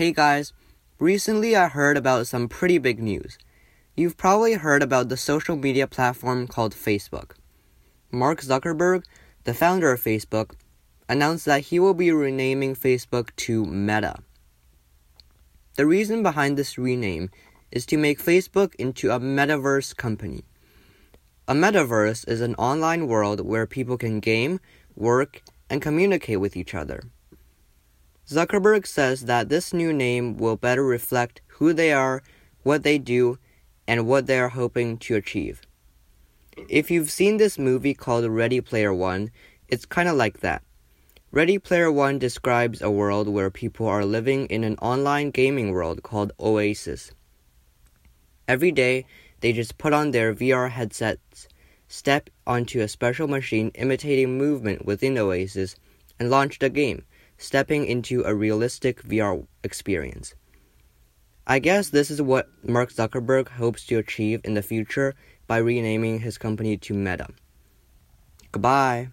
Hey guys, recently I heard about some pretty big news. You've probably heard about the social media platform called Facebook. Mark Zuckerberg, the founder of Facebook, announced that he will be renaming Facebook to Meta. The reason behind this rename is to make Facebook into a metaverse company. A metaverse is an online world where people can game, work, and communicate with each other. Zuckerberg says that this new name will better reflect who they are, what they do, and what they are hoping to achieve. If you've seen this movie called Ready Player One, it's kind of like that. Ready Player One describes a world where people are living in an online gaming world called Oasis. Every day, they just put on their VR headsets, step onto a special machine imitating movement within Oasis, and launch the game, stepping into a realistic VR experience. I guess this is what Mark Zuckerberg hopes to achieve in the future by renaming his company to Meta. Goodbye.